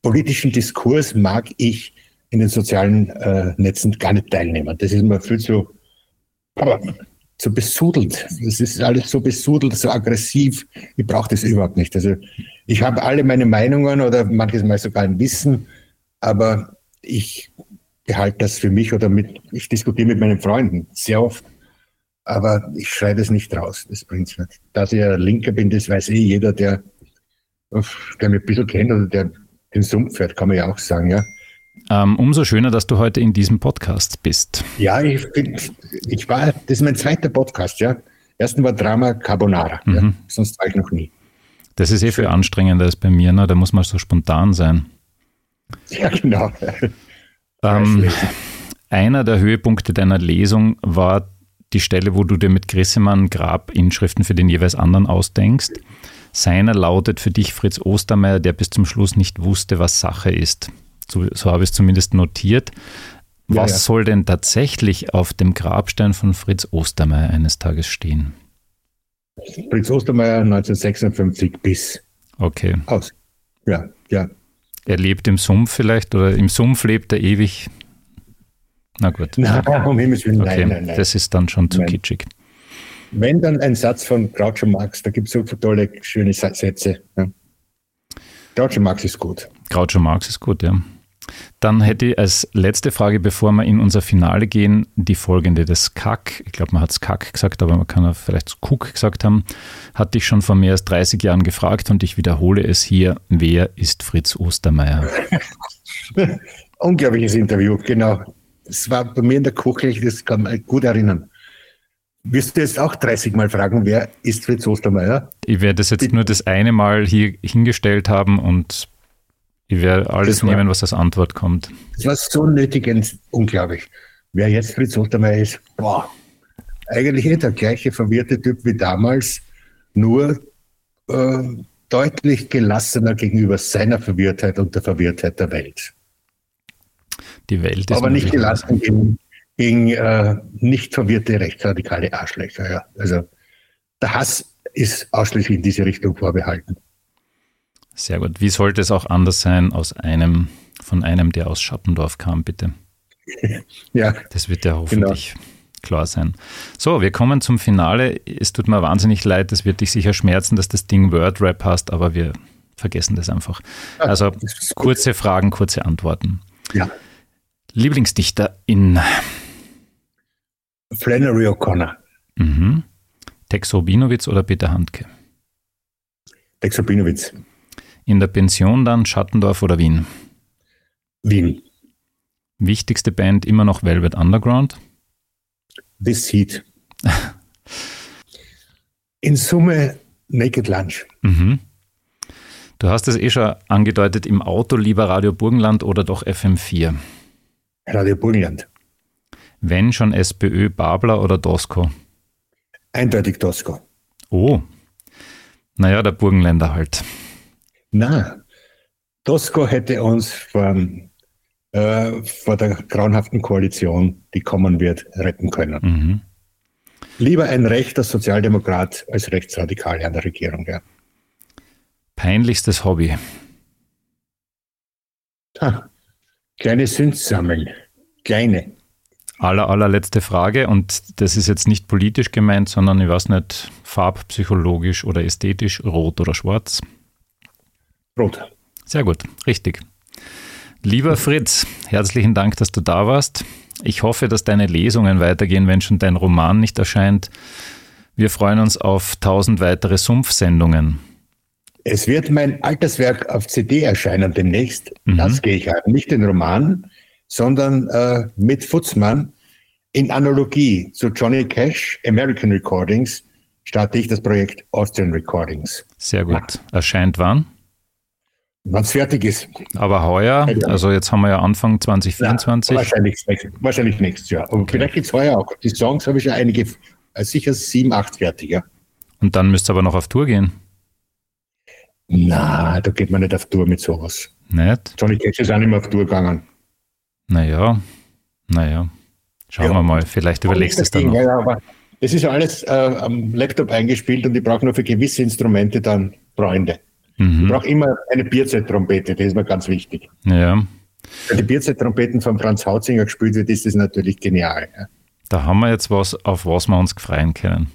politischen Diskurs mag ich in den sozialen äh, Netzen gar nicht teilnehmen. Das ist mir viel zu, zu besudelt. Das ist alles so besudelt, so aggressiv. Ich brauche das überhaupt nicht. Also ich habe alle meine Meinungen oder manches Mal sogar ein Wissen, aber ich behalte das für mich oder mit, ich diskutiere mit meinen Freunden sehr oft. Aber ich schreibe das nicht raus, das bringt's nicht. Dass ich ein Linker bin, das weiß eh jeder, der, der mich ein bisschen kennt oder der den Sumpf fährt, kann man ja auch sagen, ja. Ähm, umso schöner, dass du heute in diesem Podcast bist. Ja, ich, bin, ich war, das ist mein zweiter Podcast, ja. Ersten war Drama Carbonara, mhm. ja. sonst war ich noch nie. Das ist eh viel anstrengender als bei mir, ne? da muss man so spontan sein. Ja, genau. Ähm, einer der Höhepunkte deiner Lesung war die Stelle, wo du dir mit Grissemann Grabinschriften für den jeweils anderen ausdenkst. Seiner lautet für dich Fritz Ostermeier, der bis zum Schluss nicht wusste, was Sache ist. So, so habe ich es zumindest notiert. Was ja, ja. soll denn tatsächlich auf dem Grabstein von Fritz Ostermeier eines Tages stehen? Fritz Ostermeier 1956 bis okay. aus. Ja, ja. Er lebt im Sumpf vielleicht oder im Sumpf lebt er ewig. Na gut. Nein, um Himmels Willen, okay. nein, nein, nein. Das ist dann schon zu nein. kitschig. Wenn dann ein Satz von Groucho Marx, da gibt es so tolle, schöne Sätze. Ja. Groucho Marx ist gut. Groucho Marx ist gut, ja. Dann hätte ich als letzte Frage, bevor wir in unser Finale gehen, die folgende. Das Kack, ich glaube, man hat es Kack gesagt, aber man kann auch vielleicht Kuck gesagt haben, hatte ich schon vor mehr als 30 Jahren gefragt und ich wiederhole es hier. Wer ist Fritz Ostermeier? Unglaubliches Interview, genau. Es war bei mir in der Küche, das kann man gut erinnern. Wirst du jetzt auch 30 Mal fragen, wer ist Fritz Ostermeier? Ich werde das jetzt nur das eine Mal hier hingestellt haben und ich werde alles war, nehmen, was als Antwort kommt. Das war so nötig und unglaublich. Wer jetzt Fritz Ottermeier ist, boah, eigentlich nicht der gleiche verwirrte Typ wie damals, nur äh, deutlich gelassener gegenüber seiner Verwirrtheit und der Verwirrtheit der Welt. Die Welt ist Aber nicht gelassen gegen, gegen äh, nicht verwirrte rechtsradikale Arschlöcher. Ja. Also der Hass ist ausschließlich in diese Richtung vorbehalten. Sehr gut. Wie sollte es auch anders sein aus einem, von einem, der aus Schattendorf kam, bitte? ja. Das wird ja hoffentlich genau. klar sein. So, wir kommen zum Finale. Es tut mir wahnsinnig leid, es wird dich sicher schmerzen, dass das Ding Word Rap hast, aber wir vergessen das einfach. Also kurze Fragen, kurze Antworten. Ja. Lieblingsdichter in Flannery O'Connor. Mhm. Texo Binowitz oder Peter Handke? Texo Binowitz. In der Pension dann Schattendorf oder Wien? Wien. Wichtigste Band immer noch Velvet Underground? This Heat. In Summe Naked Lunch. Mhm. Du hast es eh schon angedeutet, im Auto lieber Radio Burgenland oder doch FM4? Radio Burgenland. Wenn schon SPÖ, Babler oder Dosko? Eindeutig Dosko. Oh, naja, der Burgenländer halt. Na, Dosko hätte uns von, äh, vor der grauenhaften Koalition, die kommen wird, retten können. Mhm. Lieber ein rechter Sozialdemokrat als Rechtsradikale an der Regierung, ja. Peinlichstes Hobby? Ha, kleine Sünd sammeln. Kleine. Aller, allerletzte Frage, und das ist jetzt nicht politisch gemeint, sondern ich weiß nicht, farbpsychologisch oder ästhetisch, rot oder schwarz? Rot. Sehr gut, richtig. Lieber Fritz, herzlichen Dank, dass du da warst. Ich hoffe, dass deine Lesungen weitergehen, wenn schon dein Roman nicht erscheint. Wir freuen uns auf tausend weitere Sumpfsendungen. Es wird mein Alterswerk auf CD erscheinen demnächst. Mhm. Das gehe ich an. Nicht den Roman, sondern äh, mit Futzmann in Analogie zu Johnny Cash, American Recordings, starte ich das Projekt Austrian Recordings. Sehr gut. Erscheint wann? Wann es fertig ist. Aber heuer, also jetzt haben wir ja Anfang 2024. Ja, wahrscheinlich, wahrscheinlich nächstes Jahr. Aber okay. vielleicht gibt es heuer auch. Die Songs habe ich ja einige, äh, sicher sieben, acht fertig. Ja. Und dann müsst ihr aber noch auf Tour gehen. Na, da geht man nicht auf Tour mit sowas. Nicht? Johnny Cash ist auch nicht mehr auf Tour gegangen. Naja, naja. Schauen ja. wir mal, vielleicht überlegst du es dann noch. Ja, aber es ist ja alles äh, am Laptop eingespielt und ich brauche nur für gewisse Instrumente dann Freunde. Mhm. Ich brauche immer eine Bierzeit-Trompete, das ist mir ganz wichtig. Ja. Wenn die Bierzeit-Trompeten von Franz Hautzinger gespielt wird, ist das natürlich genial. Ja. Da haben wir jetzt was, auf was wir uns freuen können.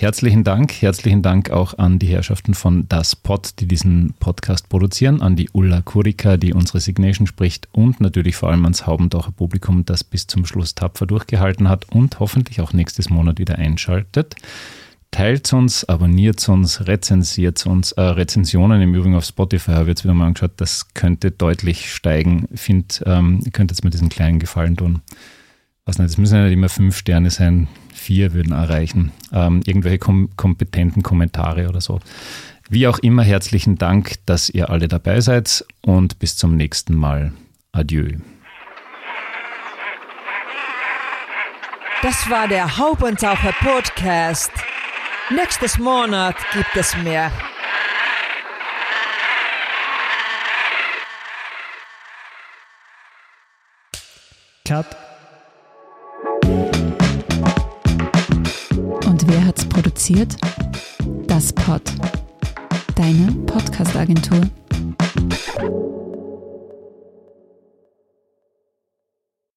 Herzlichen Dank. Herzlichen Dank auch an die Herrschaften von Das Pod, die diesen Podcast produzieren, an die Ulla Kurika, die unsere Signation spricht und natürlich vor allem ans Haubendacher Publikum, das bis zum Schluss tapfer durchgehalten hat und hoffentlich auch nächstes Monat wieder einschaltet. Teilt uns, abonniert uns, rezensiert uns. Äh, Rezensionen im Übrigen auf Spotify habe ich jetzt wieder mal angeschaut, das könnte deutlich steigen. Ich finde, ähm, ihr könnt jetzt mal diesen kleinen Gefallen tun. Was nicht, es müssen ja nicht immer fünf Sterne sein vier würden erreichen. Ähm, irgendwelche kom kompetenten Kommentare oder so. Wie auch immer, herzlichen Dank, dass ihr alle dabei seid und bis zum nächsten Mal. Adieu. Das war der Haubentaucher Podcast. Nächstes Monat gibt es mehr. Cut. hat's produziert? Das Pod. Deine Podcast-Agentur.